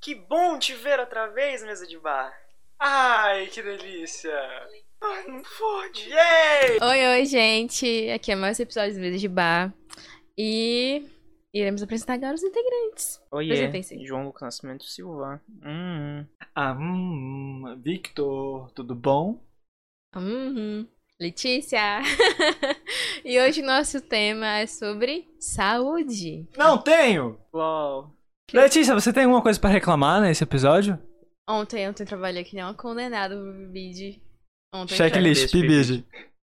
Que bom te ver outra vez, mesa de bar. Ai, que delícia. Ai, não fode. Yay! Oi, oi, gente. Aqui é mais um episódio do Mesa de Bar. E iremos apresentar agora os integrantes. Oiê. João Lucas Nascimento Silva. Hum. Ah, hum, Victor, tudo bom? Uhum. Letícia. e hoje nosso tema é sobre saúde. Não tenho! Uau. Letícia, você tem alguma coisa pra reclamar nesse episódio? Ontem, ontem eu trabalhei que nem uma condenada pro bid. Ontem Checklist, Checklist, PBG.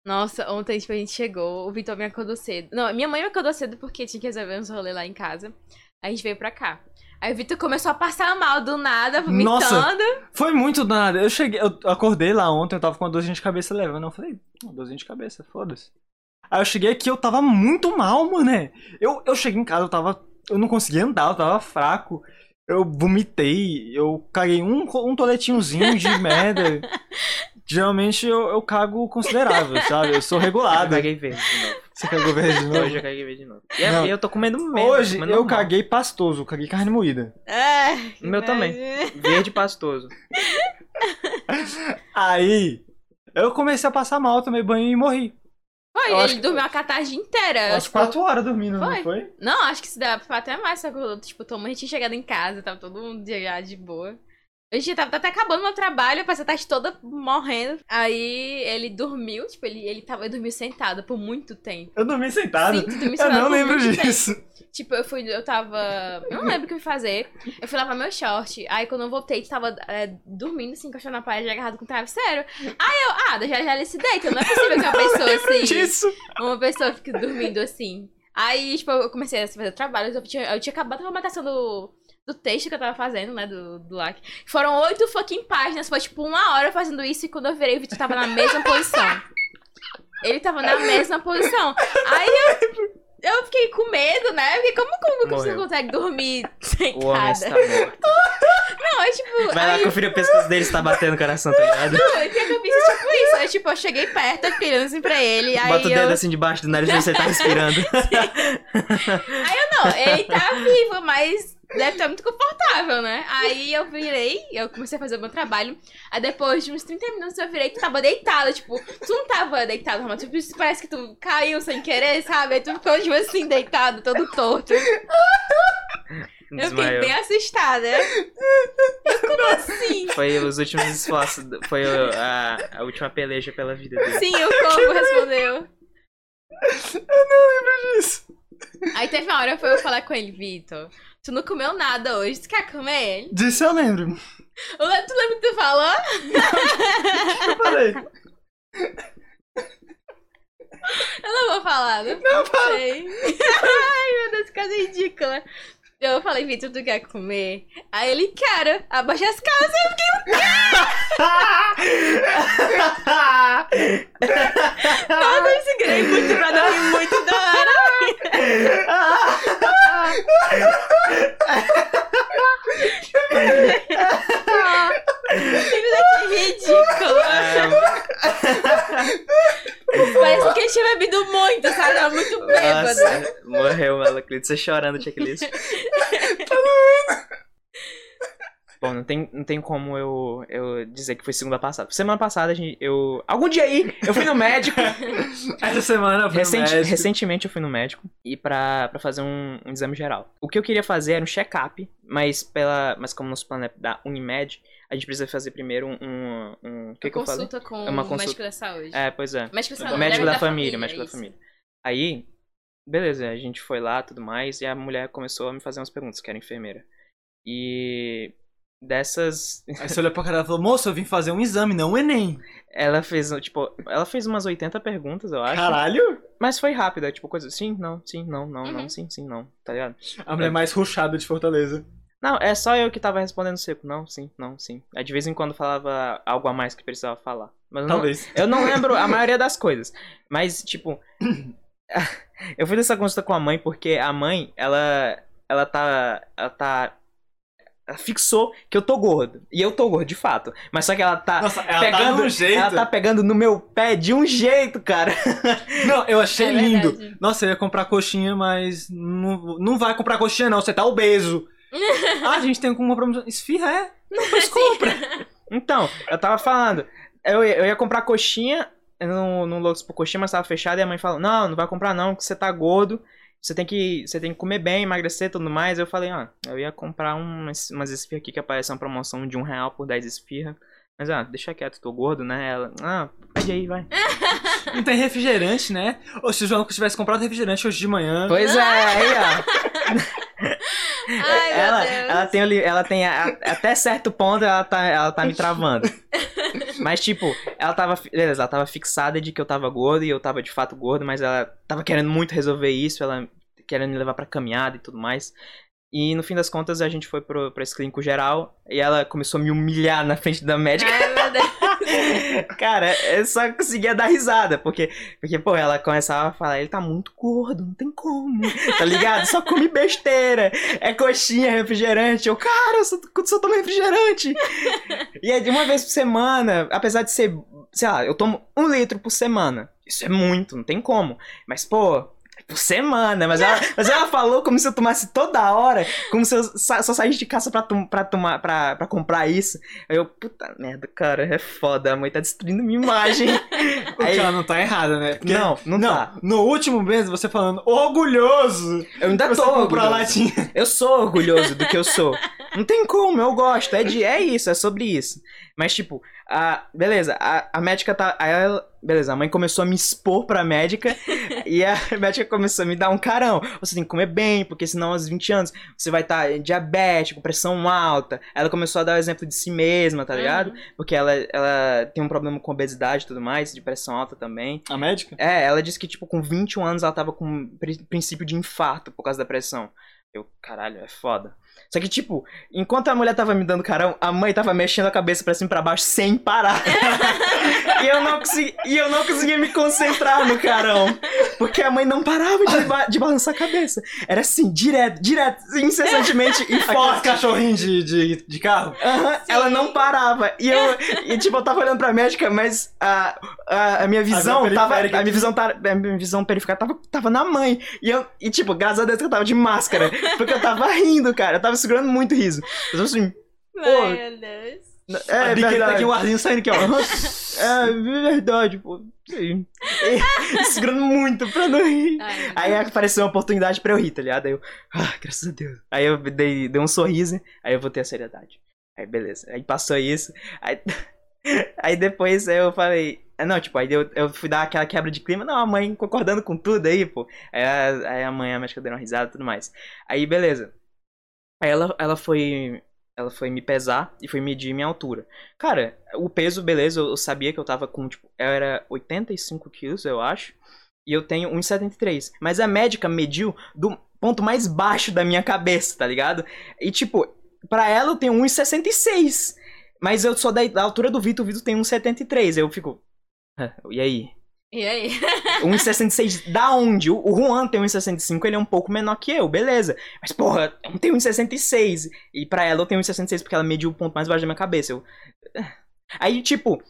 Nossa, ontem, tipo, a gente chegou, o Vitor me acordou cedo. Não, minha mãe me acordou cedo porque tinha que resolver uns rolês lá em casa. Aí a gente veio pra cá. Aí o Vitor começou a passar mal do nada, vomitando. Nossa! Foi muito do nada. Eu cheguei, eu acordei lá ontem, eu tava com uma dorzinha de cabeça levando. Eu falei, uma dorzinha de cabeça, foda-se. Aí eu cheguei aqui, eu tava muito mal, mano. Eu, eu cheguei em casa, eu tava. Eu não conseguia andar, eu tava fraco. Eu vomitei, eu caguei um, um toletinhozinho de merda. Geralmente eu, eu cago considerável, sabe? Eu sou Eu regulado. caguei verde de novo. Você cagou verde de novo? Hoje eu caguei verde de novo. E é- Não. eu tô comendo menos. Hoje comendo eu normal. caguei pastoso, caguei carne moída. É, O meu também. Verde pastoso. Aí eu comecei a passar mal, tomei banho e morri. Foi, ele que dormiu a catarde inteira. Umas tipo, quatro horas dormindo, Foi. não foi? Não, acho que se dá pra até mais, só que eu, tipo, tua mãe tinha chegado em casa, tava todo mundo já de boa. Eu já tava até acabando meu trabalho, a tarde toda morrendo. Aí ele dormiu, tipo, ele, ele tava, dormiu sentado por muito tempo. Eu dormi sentado. Sim, tu dormiu eu sentado não lembro muito tempo. disso. Tipo, eu fui, eu tava. Eu não lembro o que eu fui fazer. Eu fui lavar meu short. Aí quando eu voltei, tu tava é, dormindo, assim, encostando na parede, agarrado com o travesseiro. Aí eu, ah, já já ele se deita. Não é possível que uma pessoa assim. disso. Uma pessoa fique dormindo assim. Aí, tipo, eu comecei a fazer trabalhos. Eu tinha, eu tinha acabado com a formatação do, do texto que eu tava fazendo, né? Do, do LAC. Foram oito fucking páginas. Foi tipo uma hora fazendo isso. E quando eu virei, o Vitor tava na mesma posição. Ele tava na mesma posição. Aí eu. Eu fiquei com medo, né? Porque como, como que você Morreu. consegue dormir O homem está morto. Não, é tipo. Vai lá aí, conferir o pescoço dele se tá batendo o coração, tá ligado? não, o que é que eu fiz? É tipo isso. Aí, tipo, eu cheguei perto, eu fiquei olhando assim pra ele. Aí Bota o eu... dedo assim debaixo do nariz e você tá respirando. Aí eu não, ele tá vivo, mas deve estar muito confortável, né? Aí eu virei, eu comecei a fazer o meu trabalho. Aí depois de uns 30 minutos eu virei, tu tava deitada, tipo, tu não tava deitado, mas tipo, parece que tu caiu sem querer, sabe? Aí tu ficou, tipo assim, deitado, todo torto. Eu fiquei bem assustada. Eu, como assim? Foi os últimos esforços. Foi a, a última peleja pela vida dele. Sim, o corpo respondeu. Eu não lembro disso. Aí teve uma hora que eu falar com ele, Vitor. Tu não comeu nada hoje, tu quer comer? Disso eu lembro. Tu lembra que tu falou? Eu falei. Eu não vou falar, não, Não, fala. sei. Ai, meu Deus, que coisa ridícula. Eu falei, Vitor, tu quer comer? Aí ele, quero. Abaixa as calças. Eu fiquei, nossa, eu segurei muito pra não rir muito da hora. Que ridículo. Parece que ele tinha bebido muito, sabe? Muito bêbado. Nossa, morreu o Malaclito, chorando no checklist. Bom, não tem, não tem como eu, eu dizer que foi segunda passada. Semana passada, a gente, eu. Algum dia aí, eu fui no médico. Essa semana eu fui Recente- no médico. recentemente eu fui no médico e pra, pra fazer um, um exame geral. O que eu queria fazer era um check-up, mas pela. Mas como nosso plano é da Unimed, a gente precisa fazer primeiro um. um, um o que, que eu com É uma o consulta- médico da saúde. É, pois é. Médico da saúde. médico deve da família, médico da isso. família. Aí, beleza, a gente foi lá tudo mais e a mulher começou a me fazer umas perguntas, que era enfermeira. E dessas, Aí você olhou pra cara e falou, moça, eu vim fazer um exame, não um Enem. ela fez, tipo, ela fez umas 80 perguntas, eu acho. Caralho! Mas foi rápida, tipo, coisa, sim, não, sim, não, não, não, Uhum. sim, sim, não, tá ligado? A mulher mais ruxada de Fortaleza. Não, é só eu que tava respondendo seco, não, sim, não, sim. Aí de vez em quando falava algo a mais que precisava falar. Mas eu não, Talvez. Eu não lembro a maioria das coisas. Mas, tipo. eu fui nessa consulta com a mãe porque a mãe, ela. Ela tá. Ela tá. Ela fixou que eu tô gordo. E eu tô gordo, de fato. Mas só que ela tá. Nossa, ela pegando, tá de um jeito. ela tá pegando no meu pé de um jeito, cara. Não, eu achei É lindo. verdade. Nossa, eu ia comprar coxinha, mas não, não vai comprar coxinha não, você tá obeso. Ah, a gente tem como uma promoção. Esfirra, é? Não, pois compra. Então, eu tava falando, eu, ia- eu ia comprar coxinha no, no Loucos por coxinha, mas tava fechado, e a mãe falou, não, não vai comprar não, porque você tá gordo, você tem que, você tem que comer bem, emagrecer e tudo mais. Eu falei, ó, eu ia comprar umas, umas esfirras aqui que aparece uma promoção de um real por 10 esfirras. Mas, ah, deixa quieto, tô gordo, né? Ela, ah, pede aí, vai. Não tem refrigerante, né? Ou se o João tivesse comprado refrigerante hoje de manhã. Pois é, aí, ó. Ai, ela, ela tem, ela tem a- até certo ponto ela tá, ela tá me travando. Mas, tipo, ela tava. Beleza, ela tava fixada de que eu tava gordo e eu tava de fato gordo, mas ela tava querendo muito resolver isso, ela querendo me levar pra caminhada e tudo mais. E no fim das contas a gente foi pro, pra esse clínico geral e ela começou a me humilhar na frente da médica. Ai, meu Deus. Cara, eu só conseguia dar risada, porque, porque, pô, ela começava a falar, ele tá muito gordo, não tem como, tá ligado? Só come besteira, é coxinha, refrigerante. Eu, cara, eu só, só tomo refrigerante. E de uma vez por semana, apesar de ser, sei lá, eu tomo um litro por semana. Isso é muito, não tem como. Mas, pô, por semana. Mas ela, mas ela falou como se eu tomasse toda hora, como se eu sa- só saísse de casa pra, pra, tomar, pra, pra comprar isso. Aí eu, puta merda, cara, é foda, a mãe tá destruindo minha imagem. Porque Aí- ela não tá errada, né? Porque- Não, não tá. No último mês, você falando orgulhoso. Eu ainda você tô orgulhoso. latinha. Eu sou orgulhoso do que eu sou. Não tem como, eu gosto. É, de, é isso, é sobre isso. Mas, tipo, a, beleza, a, a médica tá. Aí ela, beleza, a mãe começou a me expor pra médica e a médica começou a me dar um carão. Você tem que comer bem, porque senão aos 20 anos você vai estar diabético, pressão alta. Ela começou a dar o exemplo de si mesma, tá ligado? Uhum. Porque ela, ela tem um problema com obesidade e tudo mais, de pressão alta também. A médica? É, ela disse que, tipo, com 21 anos ela tava com pri- princípio de infarto por causa da pressão. Eu, caralho, é foda. Só que, tipo, enquanto a mulher tava me dando carão, a mãe tava mexendo a cabeça pra cima e pra baixo sem parar. e, eu não consegui, e eu não conseguia me concentrar no carão. Porque a mãe não parava de, ba- de balançar a cabeça. Era assim, direto, direto, incessantemente e Aqueles forte. cachorrinhos de, de, de carro. Sim. ela não parava. E eu, e, tipo, eu tava olhando pra médica, mas a, a, a minha visão visão tava. A minha visão, tá, a minha visão periférica tava, tava na mãe. E eu, e tipo, graças a Deus que eu tava de máscara. Porque eu tava rindo, cara. Eu tava segurando muito riso. Eu tava assim. Ai, meu Deus. É, a biqueta verdade. aqui, um arzinho saindo aqui, ó. É verdade, pô. E, segurando muito pra não rir. Ai, Aí apareceu uma oportunidade pra eu rir, tá ligado? Aí eu, ah, graças a Deus. Aí eu dei, dei um sorriso, aí eu vou ter a seriedade. Aí beleza. Aí passou isso. Aí, aí depois eu falei. ah, Não, tipo, aí eu, eu fui dar aquela quebra de clima. Não, a mãe concordando com tudo aí, pô. Aí a, aí a mãe, a médica deu uma risada e tudo mais. Aí beleza. Aí ela, ela foi. Ela foi me pesar e foi medir minha altura. Cara, o peso, beleza, eu, sabia que eu tava com, tipo, era 85 quilos, eu acho. E eu tenho 1,73. Mas a médica mediu do ponto mais baixo da minha cabeça, tá ligado? E tipo, pra ela eu tenho 1,66. Mas eu sou da, altura do Vitor, o Vitor tem 1,73. Eu fico. "Ah, E aí? E aí? 1,66 da onde? O Juan tem 1,65, ele é um pouco menor que eu, beleza. Mas, porra, eu não tenho 1,66. E pra ela eu tenho 1,66 porque ela mediu o ponto mais baixo da minha cabeça. Eu... Aí, tipo,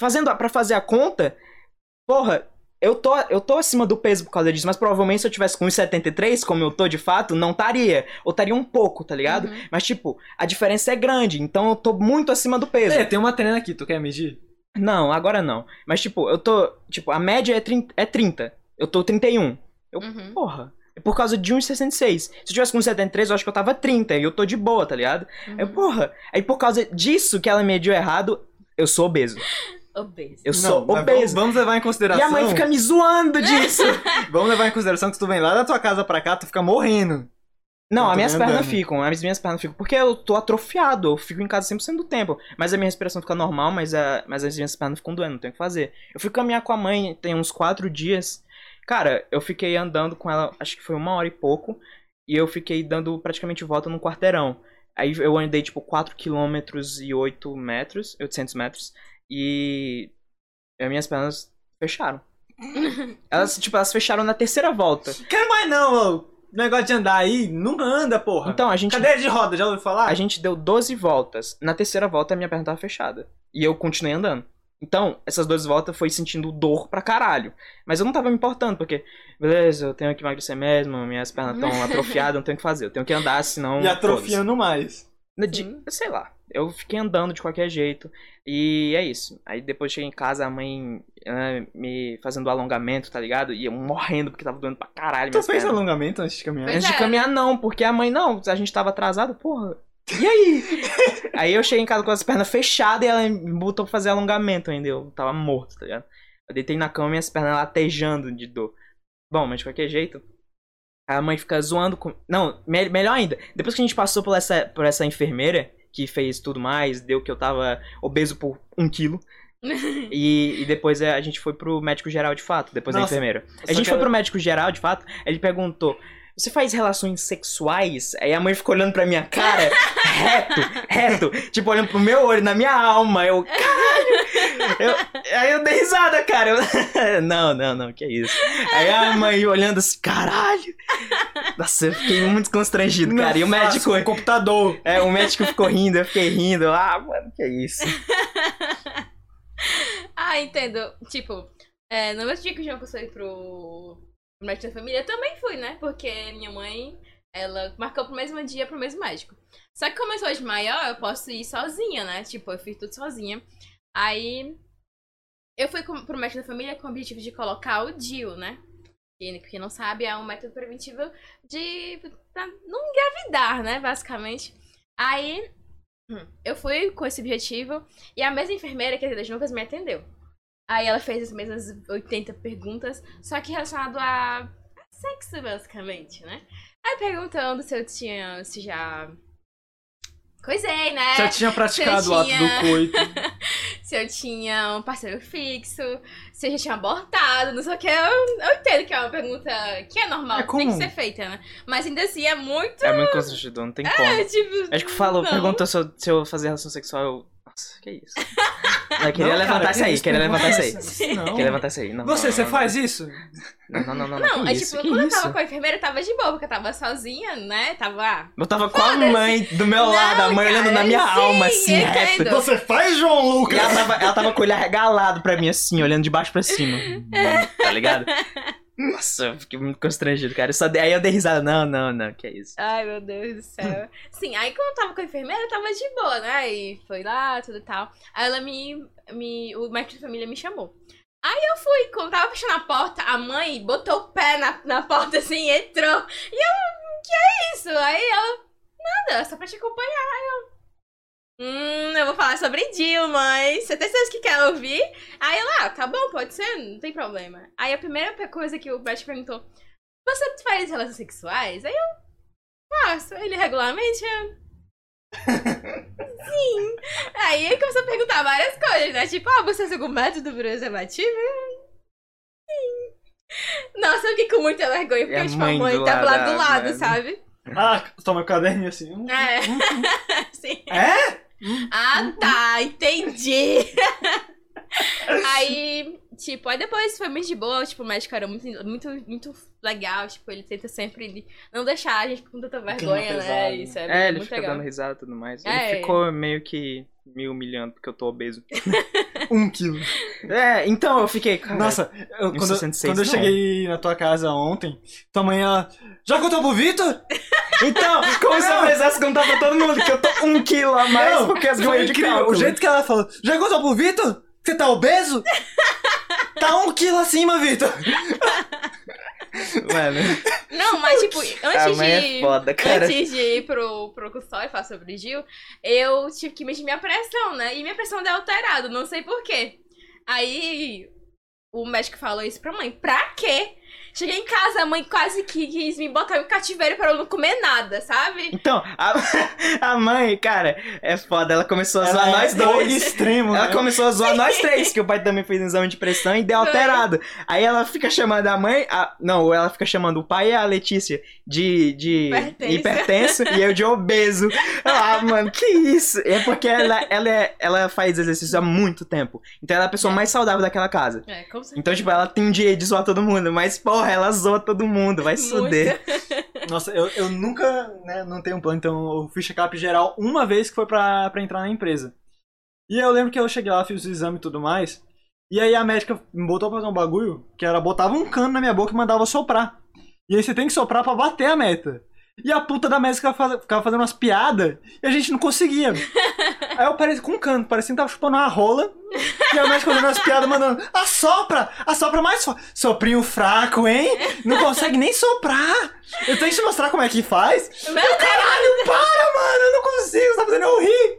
fazendo a- pra fazer a conta, porra, eu tô, eu tô acima do peso por causa disso, mas provavelmente se eu tivesse com 1,73, como eu tô de fato, não estaria. Ou estaria um pouco, tá ligado? Uhum. Mas, tipo, a diferença é grande, então eu tô muito acima do peso. É, tem uma treina aqui, tu quer medir? Não, agora não. Mas, tipo, eu tô. Tipo, a média é 30. É 30. Eu tô 31. Eu, Uhum. porra. É por causa de 1,66. Se eu tivesse com 73, eu acho que eu tava 30. E eu tô de boa, tá ligado? Uhum. Eu, porra. Aí por causa disso que ela mediu errado, eu sou obeso. Obeso. Eu sou Não, obeso. Vamos, levar em E consideração. a mãe fica me zoando disso. Vamos levar em consideração que tu vem lá da tua casa pra cá, tu fica morrendo. Não, as minhas andando. pernas ficam, as minhas pernas ficam. Porque eu tô atrofiado, eu fico em casa 100% do tempo. Mas a minha respiração fica normal, mas, a, mas as minhas pernas ficam doendo, não tem o que fazer. Eu fui caminhar com a mãe tem uns quatro dias. Cara, eu fiquei andando com ela, acho que foi uma hora e pouco. E eu fiquei dando praticamente volta num quarteirão. Aí eu andei, tipo, 4 km e 8 metros, 800 metros. E as minhas pernas fecharam. Elas, tipo, elas fecharam na terceira volta. Quero mais não, ô. Negócio de andar aí, não anda, porra. Então, a gente Cadeira de roda, já ouviu falar? A gente deu 12 voltas. Na terceira volta, a minha perna tava fechada. E eu continuei andando. Então, essas duas voltas foi sentindo dor pra caralho. Mas eu não tava me importando, porque, beleza, eu tenho que emagrecer mesmo, minhas pernas estão atrofiadas, não tenho o que fazer. Eu tenho que andar, senão. E atrofiando mais. De- sei lá. Eu fiquei andando de qualquer jeito. E é isso. Aí depois cheguei em casa, a mãe eh, me fazendo alongamento, tá ligado? E eu morrendo porque tava doendo pra caralho. Tu fez pernas. alongamento antes de caminhar? Pois Antes de é. caminhar, não, porque a mãe, não, a gente tava atrasado, porra. E aí? aí eu cheguei em casa com as pernas fechadas e ela me botou pra fazer alongamento ainda. Eu tava morto, tá ligado? Eu deitei na cama e minhas pernas latejando de dor. Bom, mas de qualquer jeito. A mãe fica zoando com. Não, me- melhor ainda. Depois que a gente passou por essa, por essa enfermeira, que fez tudo mais, deu que eu tava obeso por um quilo. e, e depois a gente foi pro médico geral de fato, depois da Nossa, enfermeira. só A gente que foi pro médico geral, de fato, ele perguntou: Você faz relações sexuais? Aí a mãe ficou olhando pra minha cara, reto, reto, tipo, olhando pro meu olho, na minha alma. Eu, caralho! Eu- aí eu dei risada, cara. Eu, não, não, não, que isso. Aí a mãe olhando assim, caralho! Nossa, eu fiquei muito constrangido, Não cara. E o médico. com computador. É, o médico ficou rindo, eu fiquei rindo. Ah, mano, que isso. ah, entendo. Tipo, é, no mesmo dia que o João foi pro, pro médico da família, eu também fui, né? Porque minha mãe, ela marcou pro mesmo dia pro mesmo médico. Só que como eu sou de maior, eu posso ir sozinha, né? Tipo, eu fiz tudo sozinha. Aí, eu fui com, pro médico da família com o objetivo de colocar o DIU, né? Que, quem não sabe, é um método preventivo de não engravidar, né? Basicamente. Aí, eu fui com esse objetivo e a mesma enfermeira, que é das Lucas, me atendeu. Aí ela fez as mesmas 80 perguntas, só que relacionado a, a sexo, basicamente, né? Aí perguntando se eu tinha. se já. Coisei, né? Já tinha praticado Você o ato tinha- do coito. se eu tinha um parceiro fixo, se eu já tinha abortado, não sei o que. Eu, eu entendo que é uma pergunta que é normal, É que tem que ser feita, né? Mas ainda assim é muito. É muito constrangedor, não tem como. É, tipo. Acho que falou, não. perguntou se eu, se eu fazia relação sexual, eu. Nossa, que isso. Eu queria Não, levantar cara, isso aí, queria levantar isso aí. Não. Queria levantar isso aí. Não, Você, não, você não, faz isso? Não, não, não, não. Não, que é isso, tipo, que quando eu isso? tava com a enfermeira, eu tava de boa, porque eu tava sozinha, né? Tava. ah, Eu tava com a mãe do meu lado, a mãe cara, olhando na minha sim, alma, assim, reto. Você faz, João E Lucas? ela tava, ela tava com o olho arregalado pra mim, assim, olhando de baixo pra cima. Tá ligado? Nossa, eu fiquei muito constrangido, cara. Eu só aí eu dei risada. Não, não, não, que é isso. Ai, meu Deus do céu. Sim, aí quando eu tava com a enfermeira, eu tava de boa, né? E foi lá, tudo e tal. Aí ela me. me o médico de família me chamou. Aí eu fui, quando tava fechando a porta, a mãe botou o pé na, na porta assim e entrou. E eu, que é isso? Aí ela, nada, só pra te acompanhar. Aí eu. Hum, eu vou falar sobre Jill, mãe. Você tem certeza que quer ouvir? Aí ela, ah, tá bom, pode ser, não tem problema. Aí a primeira coisa que o médico perguntou: Você faz relações sexuais? Aí eu faço. Ele regularmente? Eu... Sim. Aí ele começou a perguntar várias coisas, né? Tipo, ah, você usa algum método preservativo? Sim. Nossa, eu fiquei com muita vergonha, porque a tipo, a mãe tava lado, lá do lado, mano. sabe? Ah, toma o caderninho assim. É. Sim. É? Ah, tá, entendi. aí, tipo, aí depois foi muito de boa, tipo, o médico era muito, muito, muito legal, tipo, ele tenta sempre não deixar a gente com tanta vergonha, né? pesado. Isso é, É, ele muito fica legal. dando risada e tudo mais. É. Ele ficou meio que me humilhando porque eu tô obeso. Um quilo. É, então eu fiquei. cara, Nossa, eu- quando, 66 quando eu não. cheguei na tua casa ontem, tua mãe, ela... Já contou pro Vitor? Então, como se eu precisasse contar pra todo mundo que eu tô um quilo a mais Não, porque as ganhei de incrível. cálculo. O jeito que ela falou, já contou pro Vitor? Você tá obeso? Tá um quilo acima, Vitor. Mano, Não, mas tipo, a antes mãe de. é foda, cara. Antes de ir pro, pro consultório e falar sobre o Gil, eu tive que medir minha pressão, né? E minha pressão deu alterado, não sei porquê. Aí o médico falou isso pra mãe. Pra quê? Cheguei em casa, a mãe quase que quis me botar em cativeiro pra eu não comer nada, sabe? Então, a, a mãe, cara, é foda. Ela começou a Ela zoar é nós dois. extremo, Ela né? começou a zoar nós três, que o pai também fez um exame de pressão e deu Foi. alterado. Aí ela fica chamando a mãe. a- não, ela fica chamando o pai e a Letícia de, de hipertenso e eu de obeso. Ah, mano, que isso? É porque ela, ela, é- ela faz exercício há muito tempo. Então ela é a pessoa mais saudável daquela casa. É, como se Então, tipo, ela tem um dia de zoar todo mundo, mas, porra, ela zoa todo mundo, vai se fuder. Nossa, eu, eu nunca, né, não tenho um plano, então eu fiz check-up geral uma vez que foi pra, pra entrar na empresa. E eu lembro que eu cheguei lá, fiz o exame e tudo mais. E aí a médica me botou pra fazer um bagulho que era botava um cano na minha boca e mandava soprar. E aí você tem que soprar pra bater a meta. E a puta da médica ficava fazendo umas piadas e a gente não conseguia. Aí eu pareci com um cano, parecia que tava chupando uma rola. E a médica fazendo umas piadas mandando: assopra! Assopra mais forte! Soprinho fraco, hein? Não consegue nem soprar! Eu tenho que te mostrar como é que faz. Meu Caralho, para, mano! Eu não consigo, você tá fazendo eu rir!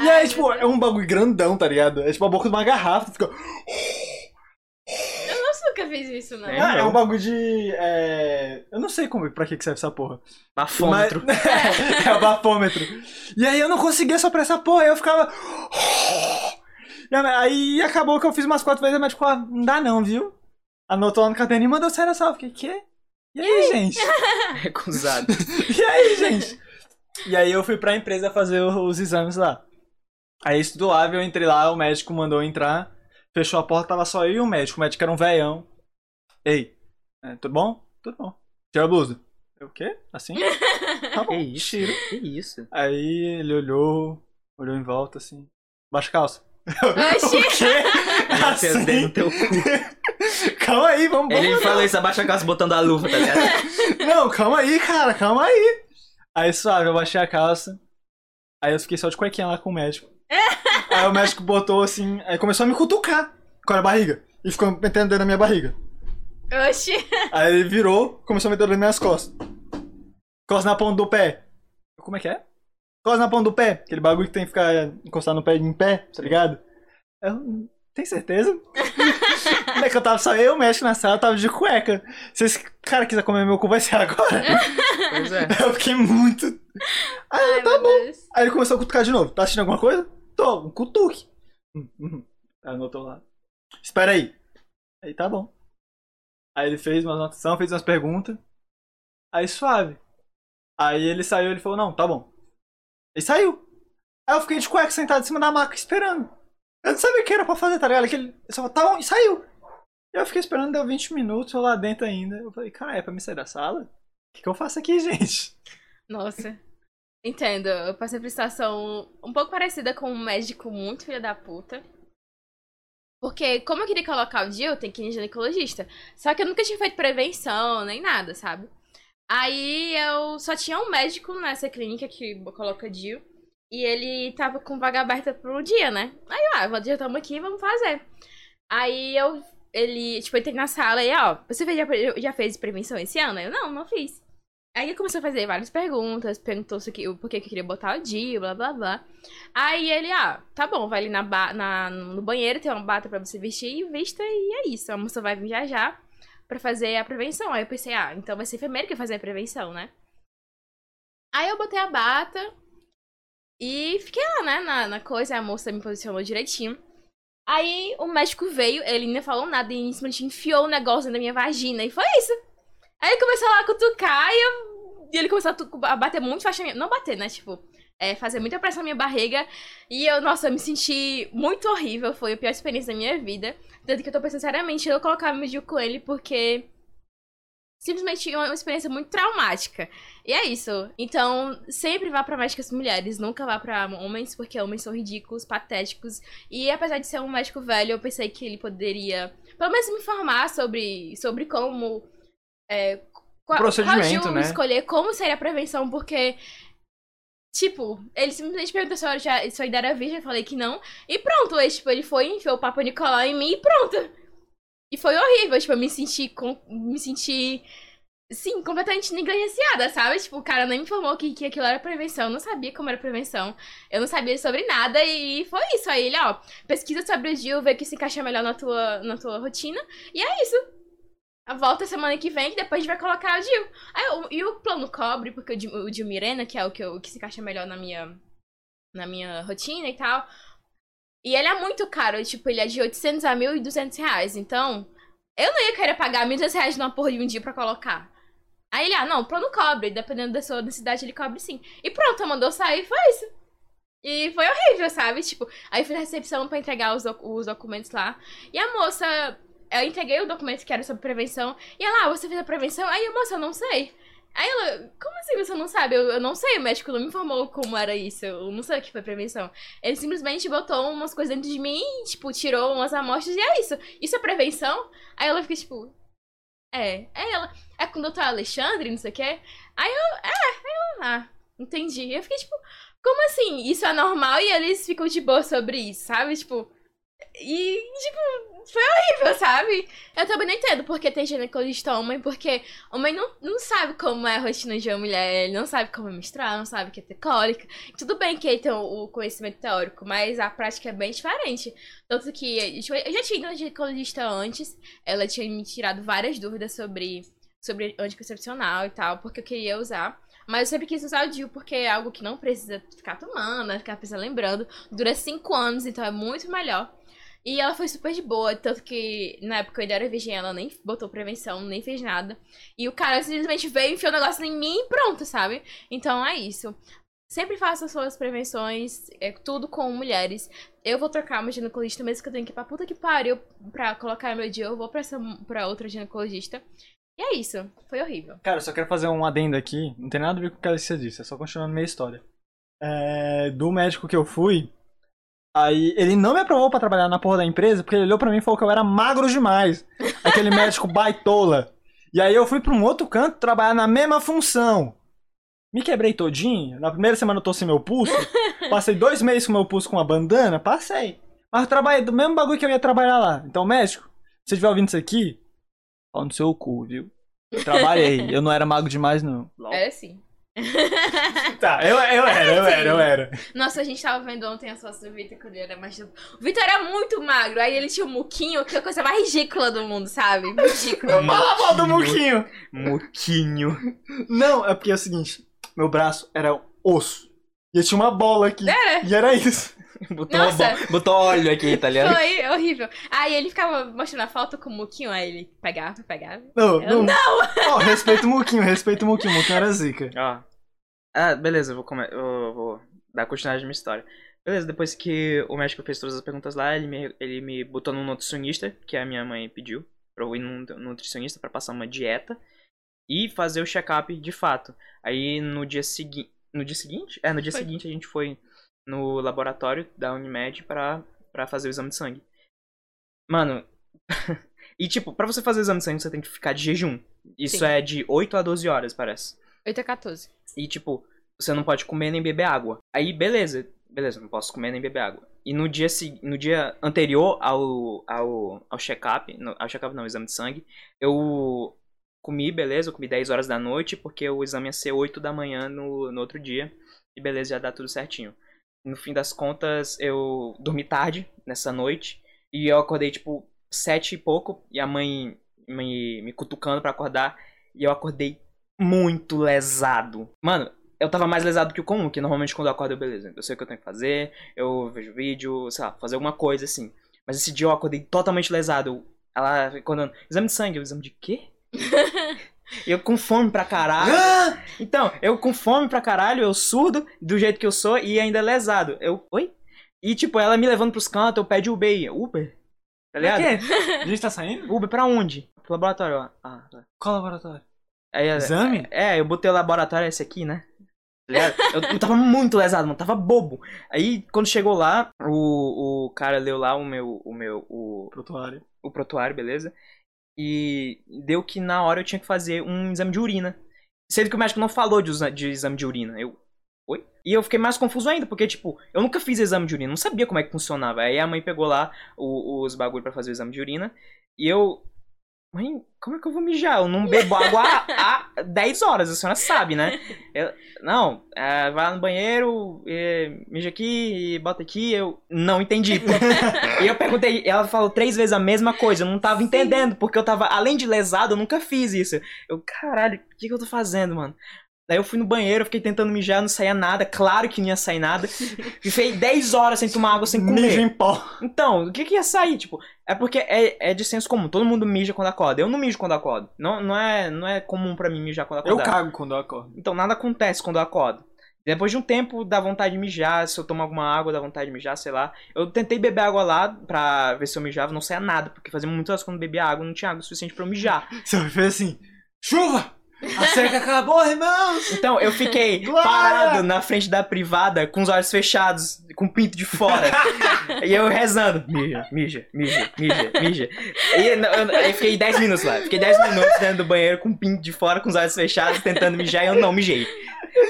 E aí, tipo, é um bagulho grandão, tá ligado? É tipo a boca de uma garrafa, tu fica. Eu não nunca fiz isso, não. É. Ah, é um bagulho de. é, Eu não sei como, pra que que serve essa porra. Bafômetro. Mas- é o bafômetro. E aí eu não conseguia soprar essa porra, aí eu ficava. Aí acabou que eu fiz umas quatro vezes, a médica falou: não dá não, viu? Anotou lá no caderninho e mandou sério só. Eu fiquei, quê? E aí, gente? Recusado. E aí, gente? E aí eu fui pra empresa fazer os exames lá. Aí lado, eu entrei lá, o médico mandou eu entrar, fechou a porta, tava só eu e o médico. O médico era um velhão. Ei, é, tudo bom? Tudo bom. Tira a blusa. Eu, o quê? Assim? Tá bom. Que isso? Tiro. Que isso? Aí ele olhou, olhou em volta assim. Baixa a calça. Oxi. o quê? Ele fez o dedo no Assim? teu cu. Calma aí, vamos Ele vamos- falou isso, abaixa a calça botando a luva, tá ligado? Não, calma aí, cara, calma aí. Aí suave, eu baixei a calça. Aí eu fiquei só de cuequinha lá com o médico. aí o médico botou assim, aí começou a me cutucar com a barriga. E ficou metendo o dedo na minha barriga. Oxi. Aí ele virou, começou a meter o dedo nas minhas costas. Costa na ponta do pé. Como é que é? Costa na ponta do pé. Aquele bagulho que tem que ficar encostado no pé em pé, tá ligado? Eu, tem certeza? Como é que eu tava só eu, o médico na sala, eu tava de cueca. Se esse cara quiser comer meu cu, vai ser agora. Pois é. Eu fiquei muito. Aí, Ai, eu, tá bom. Deus. Aí ele começou a cutucar de novo. Tá assistindo alguma coisa? Tô, um cutuque. Hum, hum. Aí anotou lá. Espera aí. Aí tá bom. Aí ele fez uma anotação, fez umas perguntas. Aí suave. Aí ele saiu ele falou, não, tá bom. Ele saiu. Aí eu fiquei de cueca sentado em cima da maca esperando. Eu não sabia o que era pra fazer, tá ligado? Que ele ele só bom, e saiu. E eu fiquei esperando, deu 20 minutos, eu lá dentro ainda. Eu falei, cara, é pra me sair da sala? O que, que eu faço aqui, gente? Nossa. Entendo. Eu passei por situação um pouco parecida com um médico muito filho da puta. Porque, como eu queria colocar o dia, eu tenho que ir no ginecologista. Só que eu nunca tinha feito prevenção, nem nada, sabe? Aí eu só tinha um médico nessa clínica que coloca DIU. E ele tava com vaga aberta pro dia, né? Aí, eu, ah, já estamos aqui, vamos fazer. Aí eu, ele, tipo, entrei na sala e, ó, você já, já fez prevenção esse ano? Eu, não, não fiz. Aí ele começou a fazer várias perguntas, perguntou se que, o porquê que eu queria botar o dia, blá blá blá. Aí ele, ah, tá bom, vai ali na, na- no banheiro, tem uma bata pra você vestir e vista, e é isso. A moça vai vir já já pra fazer a prevenção. Aí eu pensei, ah, então vai ser enfermeiro que vai fazer a prevenção, né? Aí eu botei a bata e fiquei lá, né, na, na coisa, a moça me posicionou direitinho. Aí o médico veio, ele não falou nada e simplesmente enfiou o negócio na minha vagina e foi isso. Aí começou lá a cutucar e, eu- e ele começou a, bater muito na minha... Não bater, né? Tipo, é, fazer muita pressão na minha barriga. E eu, nossa, eu me senti muito horrível. Foi a pior experiência da minha vida. Tanto que eu tô pensando seriamente eu colocar meu Gil com ele, porque... Simplesmente é uma experiência muito traumática. E é isso. Então, sempre vá pra médicas mulheres, nunca vá pra homens, porque homens são ridículos, patéticos. E apesar de ser um médico velho, eu pensei que ele poderia, pelo menos, me informar sobre, sobre como. É, qual, Procedimento, qual né? escolher como seria a prevenção, porque. Tipo, ele simplesmente perguntou se eu já, se eu ainda era virgem, eu falei que não. E pronto, aí, tipo, ele foi, enfiou o Papa Nicolau em mim e pronto. E foi horrível, tipo, eu me senti. com- Me senti. Sim, completamente negligenciada, sabe? Tipo, o cara nem me informou que, que aquilo era prevenção. Eu não sabia como era prevenção. Eu não sabia sobre nada e foi isso. Aí ele, ó, pesquisa sobre o DIU, vê o que se encaixa melhor na tua, na tua rotina. E é isso. A volta semana que vem, que depois a gente vai colocar o. Aí, o- e o plano cobre, porque o DIU, o DIU Mirena, que é o que, que se encaixa melhor na minha, na minha rotina e tal. E ele é muito caro, tipo, ele é de 800 a 1.200 reais. Então, eu não ia querer pagar 1.200 reais numa porra de um dia pra colocar. Aí ele, ah, não, o plano cobre. Dependendo da sua necessidade, ele cobre sim. E pronto, mandou sair, foi isso. E foi horrível, sabe? Tipo, aí fui na recepção pra entregar os, os documentos lá. E a moça, eu entreguei o documento que era sobre prevenção. E ela, ah, você fez a prevenção? Aí a moça, eu não sei. Aí ela, como assim você não sabe? Eu, eu não sei, o médico não me informou como era isso. Eu não sei o que foi prevenção. Ele simplesmente botou umas coisas dentro de mim, tipo, tirou umas amostras e é isso. Isso é prevenção? Aí ela fica tipo. É. Aí ela. É com o doutor Alexandre, não sei o quê. Aí eu. É, aí eu. Ah, entendi. Eu fiquei tipo. Como assim? Isso é normal e eles ficam de boa sobre isso, sabe? Tipo. E, tipo, foi horrível, sabe? Eu também não entendo porque tem ginecologista homem, porque homem não, não sabe como é a rotina de uma mulher, ele não sabe como é menstruar, não sabe o que é ter cólica. Tudo bem que ele tem o conhecimento teórico, mas a prática é bem diferente. Tanto que tipo, eu já tinha ido na ginecologista antes, ela tinha me tirado várias dúvidas sobre, sobre anticoncepcional e tal, porque eu queria usar. Mas eu sempre quis usar o DIU porque é algo que não precisa ficar tomando, ficar precisa lembrando. Dura 5 anos, então é muito melhor. E ela foi super de boa, tanto que na época eu ainda era virgem, ela nem botou prevenção, nem fez nada. E o cara simplesmente veio, enfiou o negócio em mim e pronto, sabe? Então é isso. Sempre faça suas prevenções, é tudo com mulheres. Eu vou trocar uma ginecologista, mesmo que eu tenha que ir pra puta que pariu pra colocar meu dia, eu vou pra, essa, pra outra ginecologista. E é isso, foi horrível. Cara, eu só quero fazer um adendo aqui, não tem nada a ver com o que a Alicia disse, é só continuando minha história. É, do médico que eu fui, Aí ele não me aprovou para trabalhar na porra da empresa porque ele olhou para mim e falou que eu era magro demais. Aquele médico baitola. E aí eu fui para um outro canto trabalhar na mesma função. Me quebrei todinho. Na primeira semana eu torci meu pulso. Passei dois meses com meu pulso com uma bandana. Passei. Mas eu trabalhei do mesmo bagulho que eu ia trabalhar lá. Então, médico, se você estiver ouvindo isso aqui, pau no seu cu, viu? Eu trabalhei. eu não era mago demais, não. É sim. Tá, eu, eu era, eu era, eu era. Nossa, a gente tava vendo ontem as fotos do Vitor quando ele era mais. O Vitor era muito magro, aí ele tinha um muquinho, que é a coisa mais ridícula do mundo, sabe? Ridículo. Fala mal do muquinho. Muquinho. Não, é porque é o seguinte: meu braço era osso. E eu tinha uma bola aqui. Era? E era isso. Botou, Nossa. botou óleo aqui, tá ligado? Foi horrível. Aí ele ficava mostrando a foto com o Muquinho, aí ele pegava, pegava. Não, eu, não. Não! Oh, respeita o Muquinho, respeita o Muquinho. O Muquinho era zica. Ó. Ah, beleza, eu vou, come... eu vou dar continuidade à minha história. Beleza, depois que o médico fez todas as perguntas lá, ele me, ele me botou num nutricionista, que a minha mãe pediu, pra eu ir num nutricionista para passar uma dieta e fazer o check-up de fato. Aí no dia seguinte. No dia seguinte? É, no dia foi. seguinte a gente foi no laboratório da Unimed pra, pra fazer o exame de sangue. Mano. e tipo, pra você fazer o exame de sangue, você tem que ficar de jejum. Isso Sim. é de 8 a 12 horas, parece. 8 a 14. E tipo, você não pode comer nem beber água. Aí, beleza. Beleza, não posso comer nem beber água. E no dia, no dia anterior ao, ao, ao check-up, ao check-up não, exame de sangue, eu comi, beleza, eu comi 10 horas da noite, porque o exame ia ser 8 da manhã no, no outro dia. E beleza, já dá tudo certinho no fim das contas, eu dormi tarde nessa noite. E eu acordei, tipo, sete e pouco. E a mãe me, me cutucando para acordar. E eu acordei muito lesado. Mano, eu tava mais lesado que o comum, que normalmente quando eu acordo eu, beleza, eu sei o que eu tenho que fazer, eu vejo vídeo, sei lá, fazer alguma coisa assim. Mas esse dia eu acordei totalmente lesado. Ela acordando, exame de sangue, exame de quê? Eu com fome pra caralho. Ah! Então, eu com fome pra caralho, eu surdo do jeito que eu sou e ainda lesado. Eu, oi? E tipo, ela me levando pros cantos, eu pede Uber. Uber? Tá ligado? Pra quê? A gente tá saindo? Uber pra onde? Pro laboratório, ó. Ah, tá. Qual laboratório? Aí, Exame? É, eu botei o laboratório esse aqui, né? Tá eu, eu tava muito lesado, mano, tava bobo. Aí, quando chegou lá, o, o cara leu lá o meu, o meu, o... Protuário. O protuário, beleza? E deu que na hora eu tinha que fazer um exame de urina. Sendo que o médico não falou de, de exame de urina. Eu. Oi? E eu fiquei mais confuso ainda, porque, tipo, eu nunca fiz exame de urina, não sabia como é que funcionava. Aí a mãe pegou lá o, os bagulho para fazer o exame de urina. E eu. Mãe, como é que eu vou mijar? Eu não bebo água há, há 10 horas, a senhora sabe, né? Eu, não, é, vai lá no banheiro, e, mija aqui e bota aqui. Eu não entendi. e eu perguntei, ela falou três vezes a mesma coisa, eu não tava Sim. entendendo, porque eu tava, além de lesado, eu nunca fiz isso. Eu, caralho, o que, que eu tô fazendo, mano? Daí eu fui no banheiro, fiquei tentando mijar, não saía nada. Claro que não ia sair nada. Fiquei 10 horas sem tomar água, sem comer. Mijo em pó. Então, o que que ia sair? Tipo, é porque é, é de senso comum. Todo mundo mija quando acorda. Eu não mijo quando acordo. Não, não, é, não é comum para mim mijar quando acordo. Eu cago quando eu acordo. Então, nada acontece quando eu acordo. Depois de um tempo, dá vontade de mijar. Se eu tomar alguma água, dá vontade de mijar, sei lá. Eu tentei beber água lá pra ver se eu mijava. Não saía nada, porque fazia muitas horas quando bebia água, não tinha água suficiente pra eu mijar. Você fez assim, chuva! A cerca acabou, irmãos! Então, eu fiquei Glória! parado na frente da privada, com os olhos fechados, com o pinto de fora. e eu rezando. Mija, mija, mija, mija, mija. E eu, eu, eu fiquei 10 minutos lá. Fiquei 10 minutos dentro do banheiro com o pinto de fora, com os olhos fechados, tentando mijar e eu não mijei.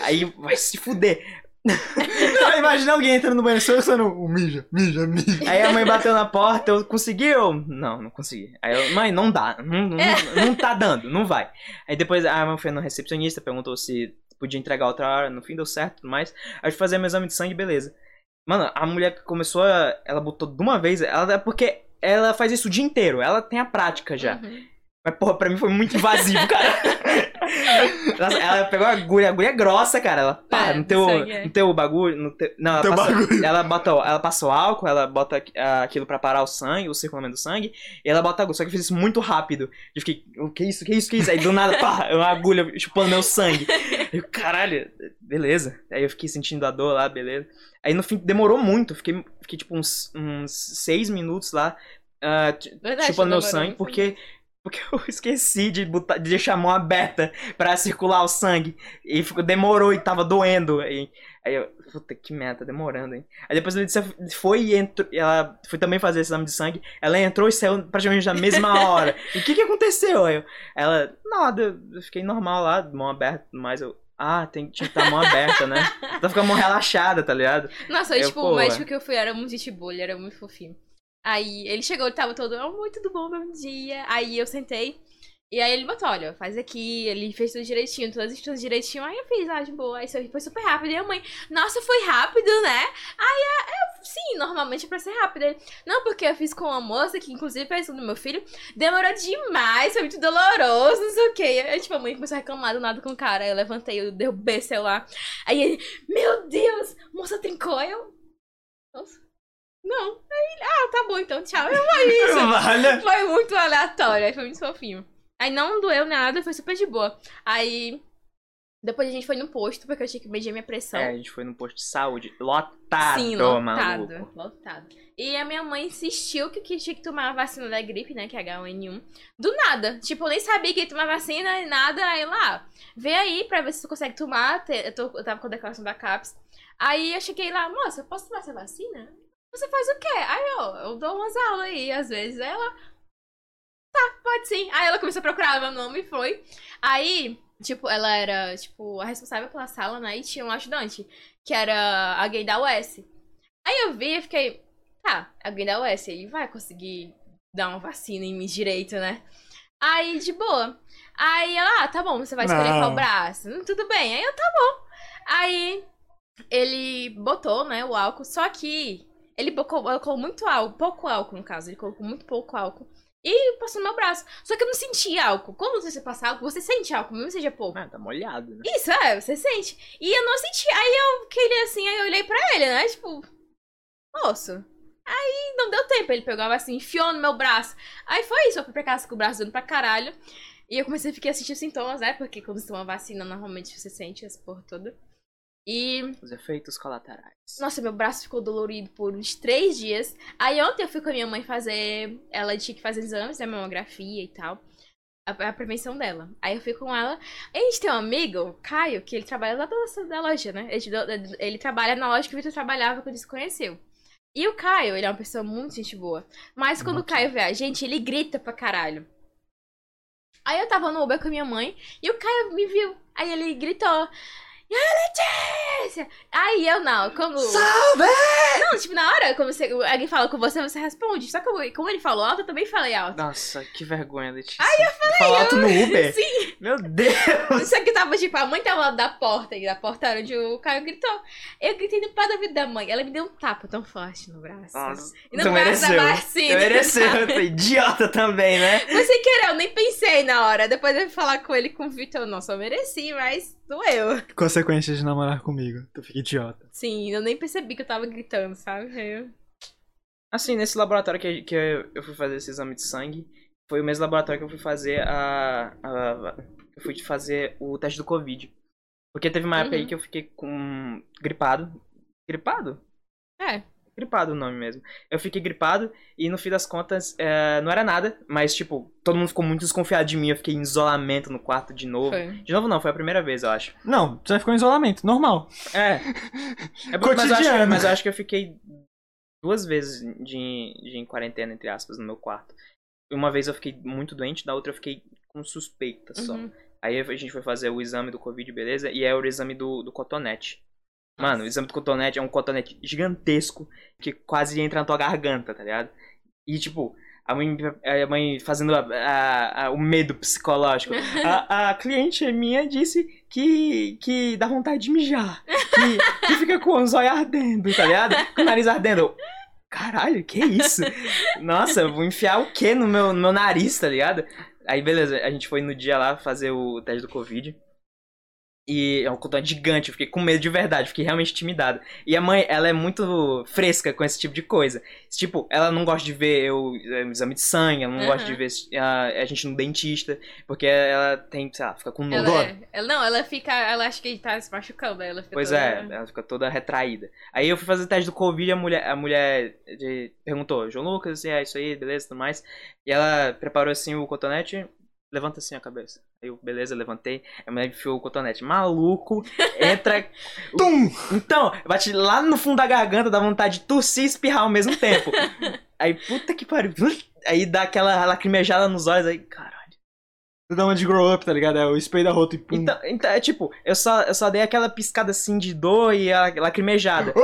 Aí vai se fuder. Não, imagina alguém entrando no banheiro só o mija, mija, mija. Aí a mãe bateu na porta, eu consegui? Eu, não, não consegui. Aí eu, mãe, não dá, não, não, não tá dando, não vai. Aí depois a mãe foi no recepcionista, perguntou se podia entregar outra hora, no fim deu certo e tudo mais. Aí eu fui fazer meu exame de sangue, beleza. Mano, a mulher que começou, ela botou de uma vez, ela, é porque ela faz isso o dia inteiro, ela tem a prática já. Uhum. Mas, porra, pra mim foi muito invasivo, cara. Nossa, ela pegou a agulha, a agulha é grossa, cara. Ela pá, É, no, teu, é. no teu bagulho. No teu, não, ela Teu passa, bagulho. ela bota, ela passa o álcool, ela bota aqu- aquilo pra parar o sangue, o circulamento do sangue, e ela bota a agulha. Só que eu fiz isso muito rápido. Eu fiquei, o que é isso, o que é isso, o que é isso? Aí do nada, pá, uma agulha chupando meu sangue. Eu, caralho, beleza. Aí eu fiquei sentindo a dor lá, beleza. Aí no fim demorou muito, fiquei, fiquei tipo uns, uns seis minutos lá. t- Verdade, chupando meu sangue, muito. Porque, eu esqueci de, botar, de deixar a mão aberta pra circular o sangue. E ficou, demorou e tava doendo. Aí, aí eu, puta que merda, tá demorando, hein? Aí depois disse- foi e entrou, ela foi também fazer esse exame de sangue. Ela entrou e saiu praticamente na mesma hora. E o que que aconteceu? Aí eu- ela, nada, eu fiquei normal lá, mão aberta, mas eu. Ah, tem, tinha que estar a mão aberta, né? Tá ficando a mão relaxada, tá ligado? Nossa, Eu, tipo, pô, o médico que eu fui era muito gente boa, ele era muito fofinho. Aí ele chegou, ele tava todo, oh, muito do bom, bom dia. Aí eu sentei. E aí ele botou, olha, faz aqui, ele fez tudo direitinho, todas as instruções direitinho. Aí eu fiz, ah, de boa. Aí foi super rápido. E a mãe, nossa, foi rápido, né? Aí eu, sim, normalmente é pra ser rápido. Ele, não, porque eu fiz com uma moça que inclusive fez isso no meu filho. Demorou demais, foi muito doloroso, não sei o quê. Aí, tipo, a mãe começou a reclamar do nada com o cara. Aí eu levantei, eu derrubei o celular. Aí ele, meu Deus, moça tem coil? Nossa. Não. Aí, ah, tá bom então, tchau. Eu foi isso. Vale. Foi muito aleatório, aí foi muito fofinho. Aí não doeu nada, foi super de boa. Aí. Depois a gente foi no posto, porque eu tinha que medir minha pressão. É, a gente foi no posto de saúde. Lotado, Sim, lotado. maluco. Lotado. E a minha mãe insistiu que, tinha que tomar a vacina da gripe, né? Que é H1N1. Do nada. Tipo, eu nem sabia que ia tomar vacina e nada. Aí lá, vê aí pra ver se tu consegue tomar. Eu, tô- eu tava com a declaração da CAPS. Aí eu cheguei lá, moça, posso tomar essa vacina? Você faz o quê? Aí eu, eu dou umas aulas aí, às vezes. Ela, tá, pode sim. Aí ela começou a procurar meu nome e foi. Aí, tipo, ela era, tipo, a responsável pela sala, né? E tinha um ajudante, que era alguém da US. Aí eu vi e fiquei, tá, alguém da US, ele vai conseguir dar uma vacina em mim direito, né? Aí, de boa. Aí ela, ah, tá bom, você vai escolher Não. qual braço. Hum, Tudo bem. Aí eu, tá bom. Aí ele botou, né, o álcool, só que ele colocou, muito álcool, pouco álcool no caso, ele colocou muito pouco álcool. E passou no meu braço. Só que eu não senti álcool. Quando você passa álcool, você sente álcool, mesmo que seja pouco. Ah, tá molhado, né? Isso, é, você sente. E eu não senti. Aí eu queria assim, aí eu olhei pra ele, né? Tipo, moço. Aí não deu tempo. Ele pegava assim, enfiou no meu braço. Aí foi isso, eu fui pra casa com o braço dando pra caralho. E eu comecei a ficar a sentir sintomas, né? Porque quando você toma vacina, normalmente você sente essa porra toda. E, Os efeitos colaterais. nossa, meu braço ficou dolorido por uns três dias. Aí ontem eu fui com a minha mãe fazer. Ela tinha que fazer exames, né? Mamografia e tal. A, a prevenção dela. Aí eu fui com ela. A gente tem um amigo, o Caio, que ele trabalha lá da, da loja, né? Ele, ele trabalha na loja que o Vitor trabalhava quando ele se conheceu. E o Caio, ele é uma pessoa muito gente boa. Mas quando o Caio vê a gente, ele grita pra caralho. Aí eu tava no Uber com a minha mãe e o Caio me viu. Aí ele gritou. E aí, Letícia? Aí eu não, como. Salve! Não, tipo, na hora, quando você, alguém fala com você, você responde. Só que eu- como ele falou alto, eu também falei alto. Nossa, que vergonha, Letícia. Ai, eu falei. Falar alto no Uber? Sim. Meu Deus. Só que tava, tipo, a mãe tava lá da porta, e da porta era onde o Caio gritou. Eu gritei no pé da vida da mãe. Ela me deu um tapa tão forte no braço. Nossa, E no tu braço da mereceu. Marcina. Tu mereceu. Tu é idiota também, né? Mas sem querer, eu nem pensei na hora. Depois eu fui falar com ele com o Vitor, não, só mereci, mas doeu. Consequências de namorar comigo. Tu fica idiota. Sim, eu nem percebi que eu tava gritando, sabe? Eu- Assim, nesse laboratório que, que eu eu fui fazer esse exame de sangue, foi o mesmo laboratório que eu fui fazer a. a- eu fui fazer o teste do Covid. Porque teve uma época aí Uhum. que eu fiquei com. gripado. Gripado? É. gripado o nome mesmo. Eu fiquei gripado e no fim das contas é, não era nada, mas tipo, todo mundo ficou muito desconfiado de mim. Eu fiquei em isolamento no quarto de novo. Foi. De novo não, foi a primeira vez, eu acho. Não, você ficou em isolamento, normal. É. é bom, mas, eu acho, que- Cotidiano. mas eu acho que eu fiquei duas vezes de, de em quarentena, entre aspas, no meu quarto. Uma vez eu fiquei muito doente, da outra eu fiquei com suspeita só. Uhum. Aí a gente foi fazer o exame do Covid, beleza? E é o exame do, do cotonete. Mano, o exame do cotonete é um cotonete gigantesco que quase entra na tua garganta, tá ligado? E tipo, a mãe, a mãe fazendo a- a- a- o medo psicológico. A, cliente minha disse que, que dá vontade de mijar. Que, que fica com os olhos ardendo, tá ligado? Com o nariz ardendo. Caralho, que isso? Nossa, vou enfiar o que no meu, no meu nariz, tá ligado? Aí, beleza, a gente foi no dia lá fazer o teste do Covid. E é um cotonete gigante, eu fiquei com medo de verdade, fiquei realmente intimidado. E a mãe, ela é muito fresca com esse tipo de coisa. Tipo, ela não gosta de ver eu, eh, exame de sangue, ela não gosta de ver a, a gente no dentista, porque ela tem, sei lá, fica com nojo. Ela, é, ela, não, ela fica. Ela acha que tá se machucando. Ela fica Pois toda- é, ela fica toda retraída. Aí eu fui fazer o teste do Covid e a mulher, a mulher de- perguntou, João Lucas, é isso aí, beleza, tudo mais. E ela preparou assim o cotonete, levanta assim a cabeça. Aí eu, beleza, levantei, a mulher enfiou o cotonete. Maluco, entra. Tum! Então, bate lá no fundo da garganta, dá vontade de tossir e espirrar ao mesmo tempo. aí, puta que pariu. Aí dá aquela lacrimejada nos olhos, aí, caralho. Você dá uma de grow up, tá ligado? É o spray da rota e pum. Então, então, é tipo, eu só, eu só dei aquela piscada assim de dor e a lacrimejada.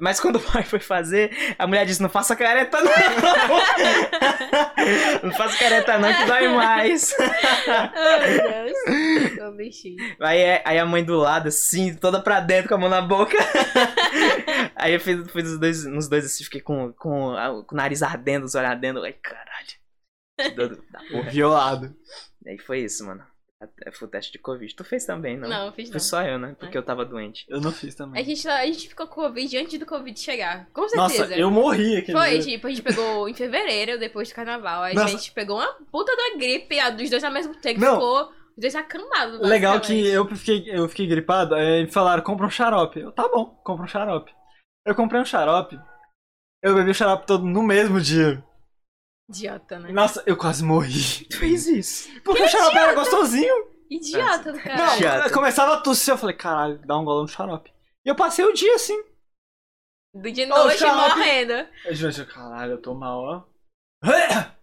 Mas quando o pai foi fazer, a mulher disse, não faça careta não. não faça careta não que dói mais. Ai, meu Deus. Ô, bichinho. Aí, é- aí a mãe do lado, assim, toda pra dentro, com a mão na boca. aí eu fiz, fiz os dois, nos dois assim, fiquei com, com, com o nariz ardendo, os olhos ardendo. Ai, caralho. Que dor do- da porra. Violado. Aí foi isso, mano. Foi o teste de Covid. Tu fez também, não? Não, eu fiz Foi não. só eu, né? Porque eu tava doente. Eu não fiz A também. gente, a gente ficou com Covid antes do Covid chegar. Com certeza. Nossa, eu morri aquele Foi, dia. tipo, a gente pegou em fevereiro, depois do carnaval. Aí a Nossa. gente pegou uma puta da gripe, a dos dois ao mesmo tempo. Não. Ficou os dois acamados. Legal que eu fiquei, eu fiquei gripado, aí me falaram, compra um xarope. Eu, tá bom, compra um xarope. Eu comprei um xarope, eu bebi o xarope todo no mesmo dia. Idiota, né? Nossa, eu quase morri. Tu fez isso? Porque o xarope era gostosinho. Idiota do Não, cara. Idiota. eu começava a tossir, eu falei, caralho, dá um golão no xarope. E eu passei o dia assim. De Ô, noite xarope. morrendo. Eu juro, caralho, eu tô mal, ó.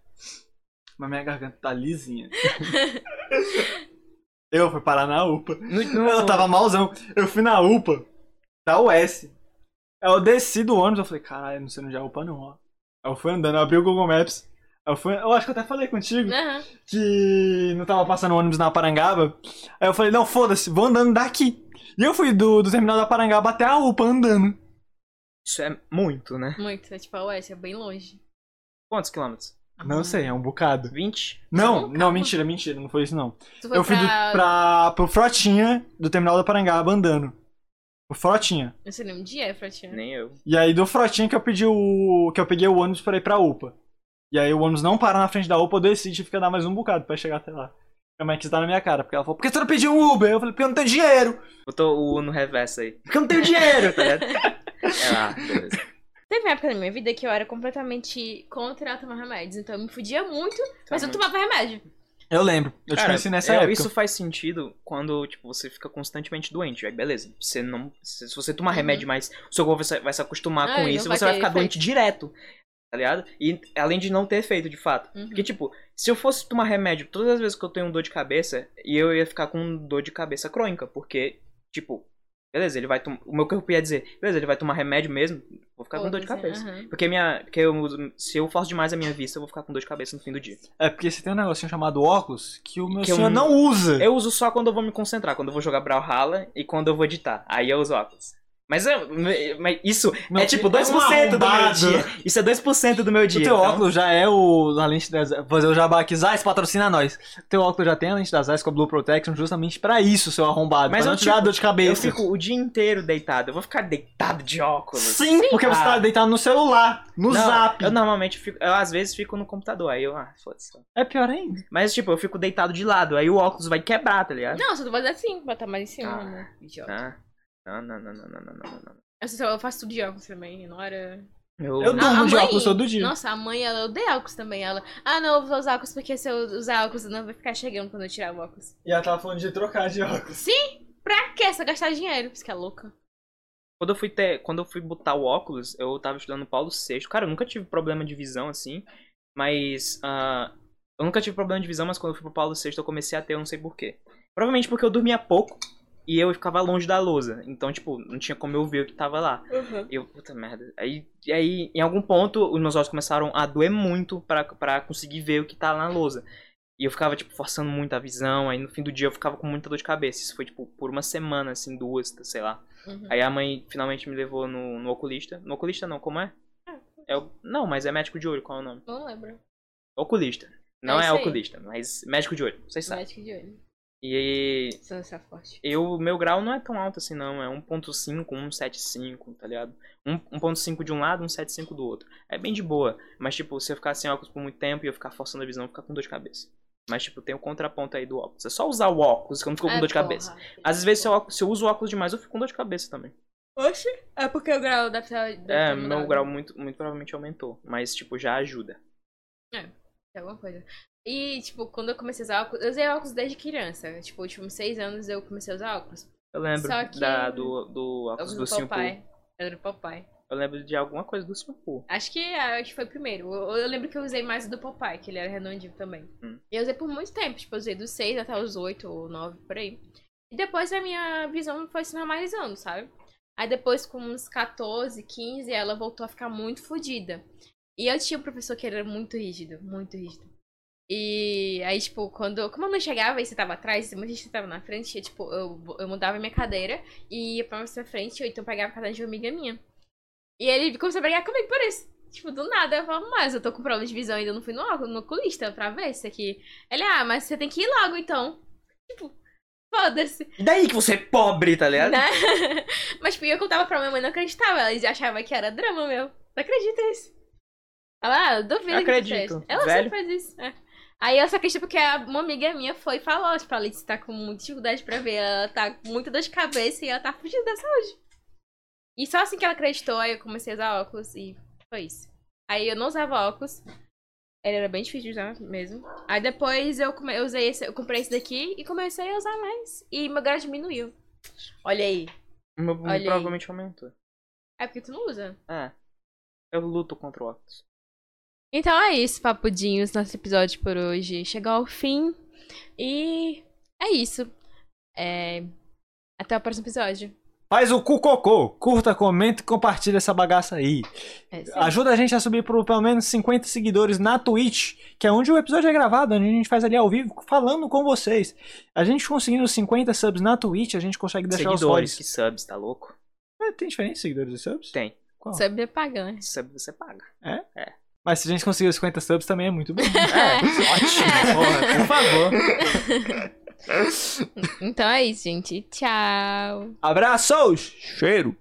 Mas minha garganta tá lisinha. eu fui parar na UPA. No, no- Eu tava malzão. Eu fui na UPA, da US. Aí eu desci do ônibus, eu falei, caralho, não sei onde é a UPA não, ó. Aí eu fui andando, eu abri o Google Maps. Eu, fui, eu acho que eu até falei contigo Aham. que não tava passando ônibus na Parangaba. Aí eu falei, não, foda-se, vou andando daqui. E eu fui do, do terminal da Parangaba até a UPA andando. Isso é muito, né? Muito. É tipo, ué, isso é bem longe. Quantos quilômetros? Não sei, é um bocado. 20? Não, Não, não, calma. mentira, mentira, não foi isso não. Eu fui do, pra... pra, pro Frotinha do terminal da Parangaba andando. O Frotinha. Não sei nem onde é, Fratinha. Nem eu. E aí do Frotinha que eu pedi o. que eu peguei o ônibus pra ir pra UPA. E aí o ônibus não para na frente da UPA, eu e tive que andar mais um bocado pra chegar até lá. Minha mãe quis dar na minha cara, porque ela falou, por que tu não pediu um Uber? Eu falei, porque eu não tenho dinheiro. Botou o U no reverso aí. Porque eu não tenho dinheiro, tá ligado? É lá, beleza. Teve uma época da minha vida que eu era completamente contra tomar remédios. Então eu me fudia muito, mas eu tomava remédio. Eu lembro, eu te Cara, conheci nessa é, época. Isso faz sentido quando, tipo, você fica constantemente doente. Aí, beleza. Você não. Se você tomar Uhum. remédio, mas o seu corpo vai se- vai se acostumar Ah, com isso, você vai ficar doente direto. Tá ligado? E além de não ter efeito, de fato. Uhum. Porque, tipo, se eu fosse tomar remédio todas as vezes que eu tenho dor de cabeça, e eu ia ficar com dor de cabeça crônica, porque, tipo, beleza, ele vai tomar. O meu corpo ia dizer, beleza, ele vai tomar remédio mesmo, vou ficar com dor de cabeça. aham. Porque minha. Porque eu, uso- se eu forço demais a minha vista, eu vou ficar com dor de cabeça no fim do dia. É porque você tem um negocinho chamado óculos que o meu Que eu senhor não- não usa. Eu uso só quando eu vou me concentrar, quando eu vou jogar Brawlhalla e quando eu vou editar. Aí eu uso óculos. Mas, eu- mas isso Meu é tipo filho, é um 2% do meu dia. Isso é 2% do meu O dia. teu então- óculos já é o. A lente das. Fazer o jabá aqui, Zais patrocina nós. O teu óculos já tem a lente das Zais com a Blue Protection justamente pra isso, seu arrombado. Mas pra eu, não tipo, dor de cabeça. Eu fico o dia inteiro deitado. Eu vou ficar deitado de óculos. Sim, porque você Ah. tá deitado no celular, no Não, zap. Eu normalmente fico. Eu às vezes fico no computador. Aí eu, ah, foda-se. É pior ainda. Mas, tipo, eu fico deitado de lado. Aí o óculos vai quebrar, tá ligado? Não, só tu fazer assim, botar mais em cima, Ah. né? Idiota. Ah, não, não, não, não, não, não, não, não. Eu, só- eu faço tudo de óculos também, não era... Eu, Eu durmo de óculos todo dia. Nossa, a mãe, ela odeia óculos também. Ela, ah, não, eu vou usar óculos porque se eu usar óculos não vai ficar chegando quando eu tirar o óculos. E ela tava falando de trocar de óculos. Sim, pra quê? Só gastar dinheiro. Isso que é louca. Quando eu fui ter, quando eu fui botar o óculos, eu tava estudando Paulo VI. Cara, eu nunca tive problema de visão assim, mas ah, eu nunca tive problema de visão, mas quando eu fui pro Paulo VI eu comecei a ter, eu não sei porquê. Provavelmente porque eu dormia pouco e eu ficava longe da lousa. Então, tipo, não tinha como eu ver o que tava lá. Uhum. Eu, puta merda. Aí, e aí, em algum ponto, os meus olhos começaram a doer muito pra, pra conseguir ver o que tá na lousa. E eu ficava, tipo, forçando muito a visão. Aí no fim do dia eu ficava com muita dor de cabeça. Isso foi, tipo, por uma semana, assim, duas, sei lá. Uhum. Aí a mãe finalmente me levou no, no oculista. No oculista não, como é? é o, não, mas é médico de olho, qual é o nome? Não lembro. Oculista. Não É é, oculista, mas médico de olho, vocês sabem. Médico de olho. E Só essa forte. eu, meu grau não é tão alto assim, não. É 1.5, 1.75, tá ligado? Um- 1.5 de um lado, 1.75 do outro. É bem de boa. Mas, tipo, se eu ficar sem óculos por muito tempo e eu ficar forçando a visão, eu vou ficar com dor de cabeça. Mas, tipo, tem o contraponto aí do óculos. É só usar o óculos que eu não fico com É, dor de cabeça. porra. Às vezes, se eu, óculos- se eu uso o óculos demais, eu fico com dor de cabeça também. Oxe, é porque o grau deve É, meu grau muito, muito provavelmente aumentou. Mas, tipo, já ajuda. É alguma coisa. E, tipo, quando eu comecei a usar óculos, eu usei óculos desde criança. Tipo, últimos seis anos eu comecei a usar óculos. Eu lembro que- da, do, do óculos Óculos do do papai. Era do papai. Eu lembro de alguma coisa do Simpu. Acho que, acho que foi o primeiro. Eu, eu lembro que eu usei mais o do papai, que ele era redondinho também. Hum. E eu usei por muito tempo. Tipo, eu usei dos 6 até os 8 ou 9, por aí. E depois a minha visão foi se normalizando, sabe? Aí depois, com uns 14, 15, ela voltou a ficar muito fodida. E eu tinha um professor que era muito rígido, muito rígido. E aí, tipo, quando. Como eu não chegava e você tava atrás, muita gente tava na frente, eu, tipo, eu, eu mudava minha cadeira e ia pra pra frente, ou então pegava a cadeira de uma amiga minha. E ele começou a brigar comigo por isso. Tipo, do nada, eu falo, mas eu tô com problema de visão ainda não fui no, no oculista pra ver isso aqui. Ele, ah, mas você tem que ir logo então. Tipo, foda-se. Daí que você é pobre, tá ligado? Né? Mas, tipo, eu contava pra minha mãe, não acreditava. Ela achava que era drama meu. Não acredita nisso. Ela, ah, duvido que Acredito. fez. Ela Velho. sempre faz isso. é. Aí eu só acredito porque a- uma amiga minha foi e falou, tipo, a Alice tá com muita dificuldade pra ver. Ela tá com muita dor de cabeça e ela tá fugindo da saúde. E só assim que ela acreditou, aí eu comecei a usar óculos e foi isso. Aí eu não usava óculos. Ele era bem difícil de usar mesmo. Aí depois eu, come- eu usei esse, eu comprei esse daqui e comecei a usar mais. E meu grau diminuiu. Olha aí. O meu Olha aí. provavelmente aumentou. É porque tu não usa. É. Eu luto contra o óculos. Então é isso, papudinhos. Nosso episódio por hoje chegou ao fim. E é isso. É... Até o próximo episódio. Faz o cu cocô. Curta, comenta e compartilha essa bagaça aí. É. Ajuda a gente a subir por pelo menos 50 seguidores na Twitch, que é onde o episódio é gravado, onde a gente faz ali ao vivo, falando com vocês. A gente conseguindo 50 subs na Twitch, a gente consegue deixar Seguidores, os que fones. subs, tá louco? É, tem diferença de seguidores e subs? Tem. Qual? Sabe pagar, né? Sub você paga. Mas se a gente conseguir os 50 subs também é muito bom. É, ótimo. Porra, por favor. Então é isso, gente. Tchau. Abraços! Cheiro!